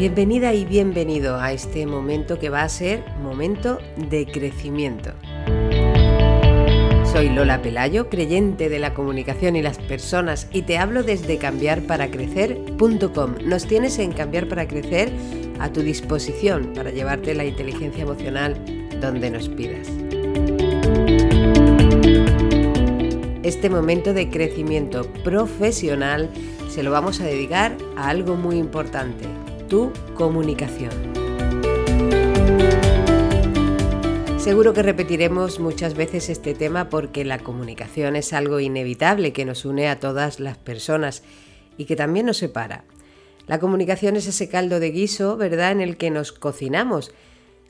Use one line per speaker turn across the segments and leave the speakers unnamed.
Bienvenida y bienvenido a este momento que va a ser momento de crecimiento. Soy Lola Pelayo, creyente de la comunicación y las personas y te hablo desde cambiarparacrecer.com. Nos tienes en Cambiar para Crecer a tu disposición para llevarte la inteligencia emocional donde nos pidas. Este momento de crecimiento profesional se lo vamos a dedicar a algo muy importante, tu comunicación. Seguro que repetiremos muchas veces este tema porque la comunicación es algo inevitable que nos une a todas las personas y que también nos separa. La comunicación es ese caldo de guiso, ¿verdad?, en el que nos cocinamos.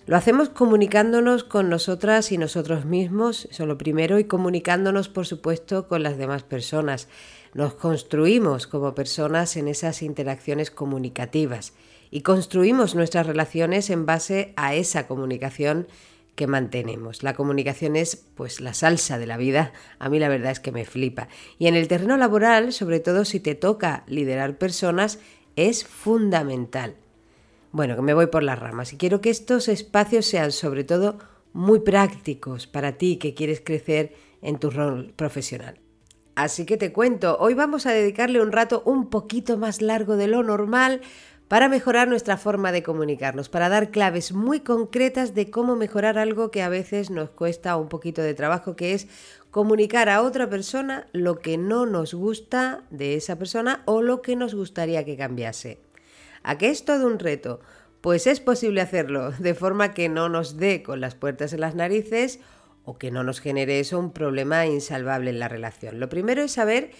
Lo hacemos comunicándonos con nosotras y nosotros mismos, eso lo primero, y comunicándonos, por supuesto, con las demás personas. Nos construimos como personas en esas interacciones comunicativas y construimos nuestras relaciones en base a esa comunicación que mantenemos. La comunicación es pues la salsa de la vida. A mí la verdad es que me flipa. Y en el terreno laboral, sobre todo si te toca liderar personas, es fundamental. Bueno, que me voy por las ramas y quiero que estos espacios sean sobre todo muy prácticos para ti que quieres crecer en tu rol profesional. Así que te cuento, hoy vamos a dedicarle un rato un poquito más largo de lo normal para mejorar nuestra forma de comunicarnos, para dar claves muy concretas de cómo mejorar algo que a veces nos cuesta un poquito de trabajo, que es comunicar a otra persona lo que no nos gusta de esa persona o lo que nos gustaría que cambiase. ¿A qué es todo un reto? Pues es posible hacerlo de forma que no nos dé con las puertas en las narices o que no nos genere eso un problema insalvable en la relación. Lo primero es saber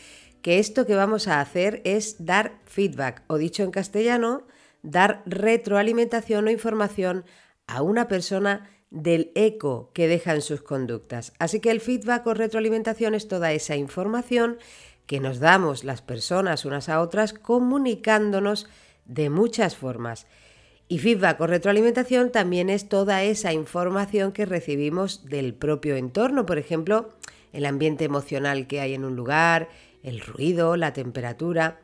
que esto que vamos a hacer es dar feedback, o dicho en castellano, dar retroalimentación o información a una persona del eco que deja en sus conductas. Así que el feedback o retroalimentación es toda esa información que nos damos las personas unas a otras comunicándonos de muchas formas. Y feedback o retroalimentación también es toda esa información que recibimos del propio entorno, por ejemplo, el ambiente emocional que hay en un lugar, el ruido, la temperatura.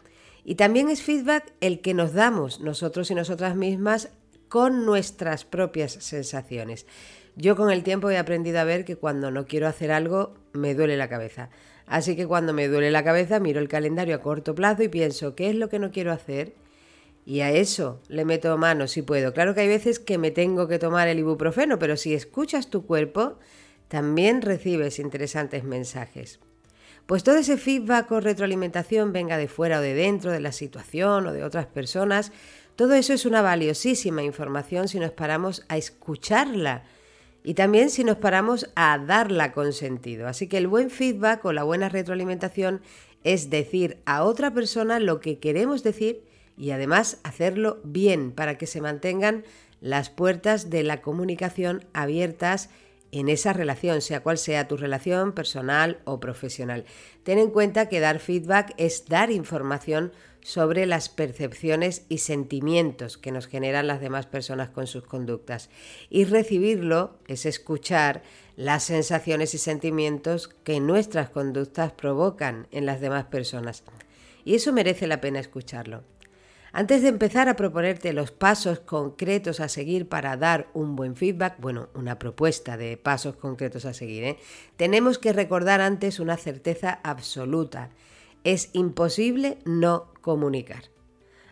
Y también es feedback el que nos damos nosotros y nosotras mismas con nuestras propias sensaciones. Yo con el tiempo he aprendido a ver que cuando no quiero hacer algo me duele la cabeza. Así que cuando me duele la cabeza miro el calendario a corto plazo y pienso qué es lo que no quiero hacer y a eso le meto mano si puedo. Claro que hay veces que me tengo que tomar el ibuprofeno, pero si escuchas tu cuerpo también recibes interesantes mensajes. Pues todo ese feedback o retroalimentación, venga de fuera o de dentro de la situación o de otras personas, todo eso es una valiosísima información si nos paramos a escucharla y también si nos paramos a darla con sentido. Así que el buen feedback o la buena retroalimentación es decir a otra persona lo que queremos decir y además hacerlo bien para que se mantengan las puertas de la comunicación abiertas en esa relación, sea cual sea tu relación personal o profesional. Ten en cuenta que dar feedback es dar información sobre las percepciones y sentimientos que nos generan las demás personas con sus conductas. Y recibirlo es escuchar las sensaciones y sentimientos que nuestras conductas provocan en las demás personas. Y eso merece la pena escucharlo. Antes de empezar a proponerte los pasos concretos a seguir para dar un buen feedback, bueno, una propuesta de pasos concretos a seguir, ¿eh? tenemos que recordar antes una certeza absoluta. Es imposible no comunicar.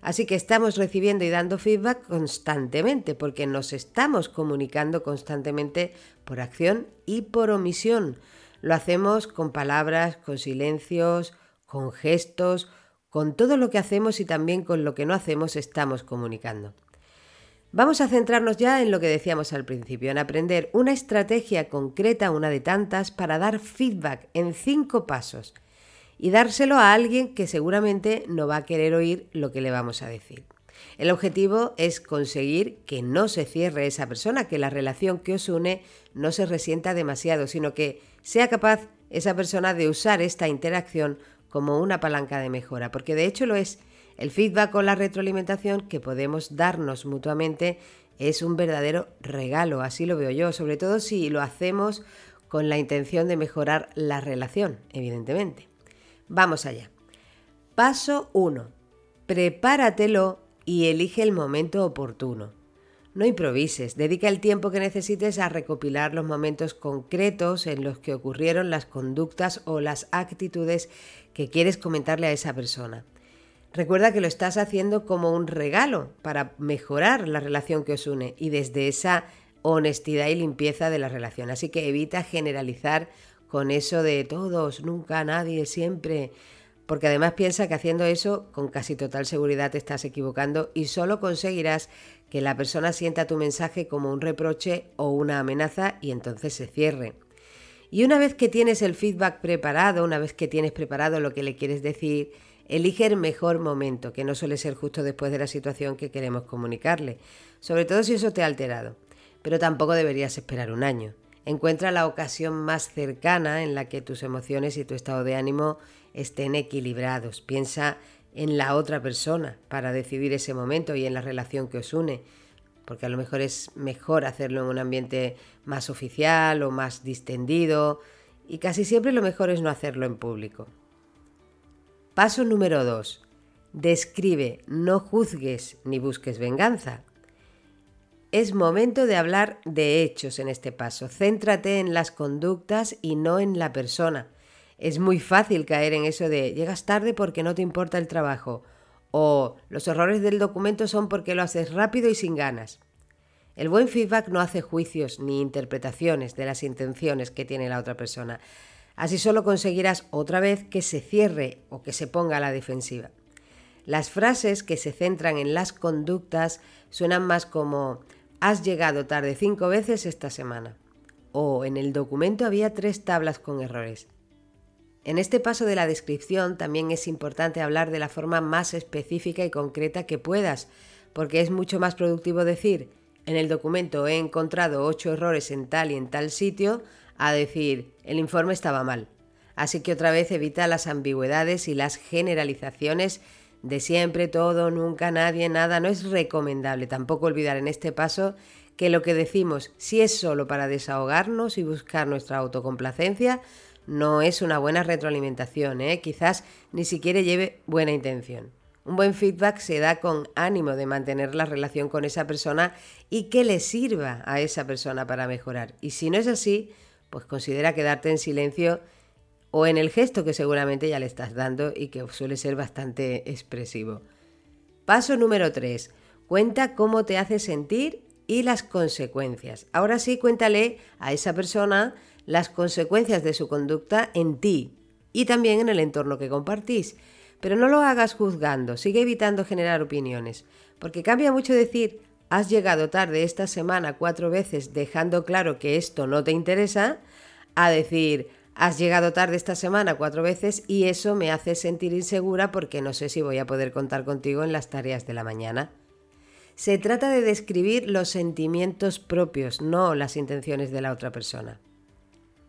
Así que estamos recibiendo y dando feedback constantemente, porque nos estamos comunicando constantemente por acción y por omisión. Lo hacemos con palabras, con silencios, con gestos, con todo lo que hacemos y también con lo que no hacemos estamos comunicando. Vamos a centrarnos ya en lo que decíamos al principio, en aprender una estrategia concreta, una de tantas, para dar feedback en cinco pasos y dárselo a alguien que seguramente no va a querer oír lo que le vamos a decir. El objetivo es conseguir que no se cierre esa persona, que la relación que os une no se resienta demasiado, sino que sea capaz esa persona de usar esta interacción como una palanca de mejora, porque de hecho lo es. El feedback o la retroalimentación que podemos darnos mutuamente es un verdadero regalo, así lo veo yo, sobre todo si lo hacemos con la intención de mejorar la relación, evidentemente. Vamos allá. Paso 1. Prepáratelo y elige el momento oportuno. No improvises, dedica el tiempo que necesites a recopilar los momentos concretos en los que ocurrieron las conductas o las actitudes que quieres comentarle a esa persona. Recuerda que lo estás haciendo como un regalo para mejorar la relación que os une y desde esa honestidad y limpieza de la relación. Así que evita generalizar con eso de todos, nunca, nadie, siempre porque además piensa que haciendo eso con casi total seguridad te estás equivocando y solo conseguirás que la persona sienta tu mensaje como un reproche o una amenaza y entonces se cierre. Y una vez que tienes el feedback preparado, una vez que tienes preparado lo que le quieres decir, elige el mejor momento, que no suele ser justo después de la situación que queremos comunicarle, sobre todo si eso te ha alterado. Pero tampoco deberías esperar un año. Encuentra la ocasión más cercana en la que tus emociones y tu estado de ánimo estén equilibrados. Piensa en la otra persona para decidir ese momento y en la relación que os une, porque a lo mejor es mejor hacerlo en un ambiente más oficial o más distendido, y casi siempre lo mejor es no hacerlo en público. Paso número 2. Describe, no juzgues ni busques venganza. Es momento de hablar de hechos en este paso. Céntrate en las conductas y no en la persona. Es muy fácil caer en eso de llegas tarde porque no te importa el trabajo o los errores del documento son porque lo haces rápido y sin ganas. El buen feedback no hace juicios ni interpretaciones de las intenciones que tiene la otra persona. Así solo conseguirás otra vez que se cierre o que se ponga a la defensiva. Las frases que se centran en las conductas suenan más como Has llegado tarde cinco veces esta semana. O en el documento había tres tablas con errores. En este paso de la descripción también es importante hablar de la forma más específica y concreta que puedas, porque es mucho más productivo decir, en el documento he encontrado ocho errores en tal y en tal sitio, a decir, el informe estaba mal. Así que otra vez evita las ambigüedades y las generalizaciones de siempre, todo, nunca, nadie, nada, no es recomendable. Tampoco olvidar en este paso que lo que decimos, si es solo para desahogarnos y buscar nuestra autocomplacencia, no es una buena retroalimentación, ¿eh? quizás ni siquiera lleve buena intención. Un buen feedback se da con ánimo de mantener la relación con esa persona y que le sirva a esa persona para mejorar. Y si no es así, pues considera quedarte en silencio o en el gesto que seguramente ya le estás dando y que suele ser bastante expresivo. Paso número 3. Cuenta cómo te hace sentir y las consecuencias. Ahora sí, cuéntale a esa persona las consecuencias de su conducta en ti y también en el entorno que compartís. Pero no lo hagas juzgando, sigue evitando generar opiniones, porque cambia mucho decir has llegado tarde esta semana cuatro veces dejando claro que esto no te interesa, a decir Has llegado tarde esta semana cuatro veces y eso me hace sentir insegura porque no sé si voy a poder contar contigo en las tareas de la mañana. Se trata de describir los sentimientos propios, no las intenciones de la otra persona.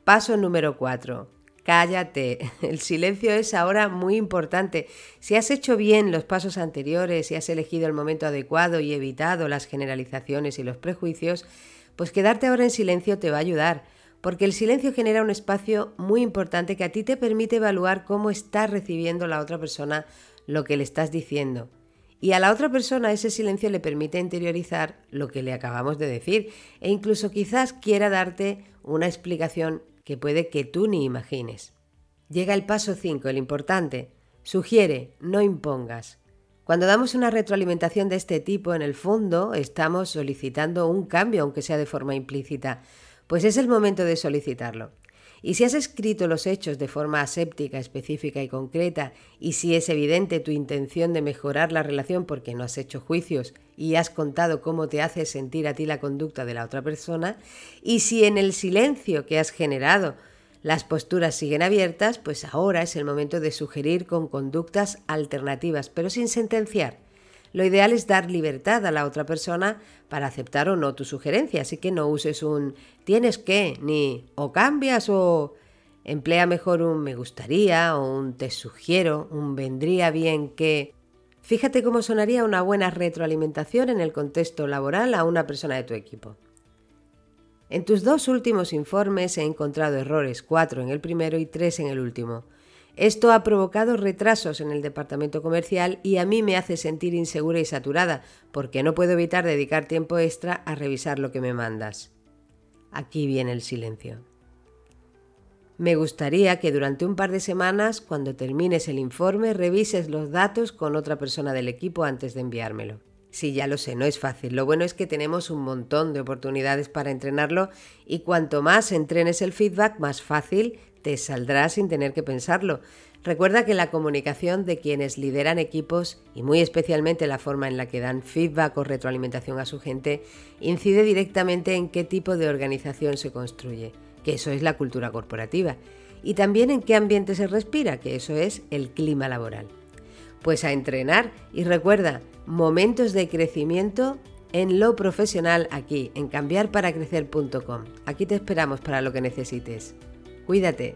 Paso número 4. Cállate. El silencio es ahora muy importante. Si has hecho bien los pasos anteriores y has elegido el momento adecuado y evitado las generalizaciones y los prejuicios, pues quedarte ahora en silencio te va a ayudar porque el silencio genera un espacio muy importante que a ti te permite evaluar cómo está recibiendo la otra persona lo que le estás diciendo. Y a la otra persona ese silencio le permite interiorizar lo que le acabamos de decir e incluso quizás quiera darte una explicación que puede que tú ni imagines. Llega el paso 5, el importante. Sugiere, no impongas. Cuando damos una retroalimentación de este tipo, en el fondo estamos solicitando un cambio, aunque sea de forma implícita pues es el momento de solicitarlo. Y si has escrito los hechos de forma aséptica, específica y concreta, y si es evidente tu intención de mejorar la relación porque no has hecho juicios y has contado cómo te hace sentir a ti la conducta de la otra persona, y si en el silencio que has generado las posturas siguen abiertas, pues ahora es el momento de sugerir con conductas alternativas, pero sin sentenciar lo ideal es dar libertad a la otra persona para aceptar o no tu sugerencia, así que no uses un tienes que, ni o cambias o emplea mejor un me gustaría o un te sugiero, un vendría bien que... Fíjate cómo sonaría una buena retroalimentación en el contexto laboral a una persona de tu equipo. En tus dos últimos informes he encontrado errores, cuatro en el primero y tres en el último. Esto ha provocado retrasos en el departamento comercial y a mí me hace sentir insegura y saturada, porque no puedo evitar dedicar tiempo extra a revisar lo que me mandas. Aquí viene el silencio. Me gustaría que durante un par de semanas, cuando termines el informe, revises los datos con otra persona del equipo antes de enviármelo. Sí, ya lo sé, no es fácil. Lo bueno es que tenemos un montón de oportunidades para entrenarlo y cuanto más entrenes el feedback, más fácil te saldrá sin tener que pensarlo. Recuerda que la comunicación de quienes lideran equipos y muy especialmente la forma en la que dan feedback o retroalimentación a su gente incide directamente en qué tipo de organización se construye, que eso es la cultura corporativa, y también en qué ambiente se respira, que eso es el clima laboral. Pues a entrenar y recuerda, momentos de crecimiento en lo profesional aquí, en cambiarparacrecer.com. Aquí te esperamos para lo que necesites. Cuídate.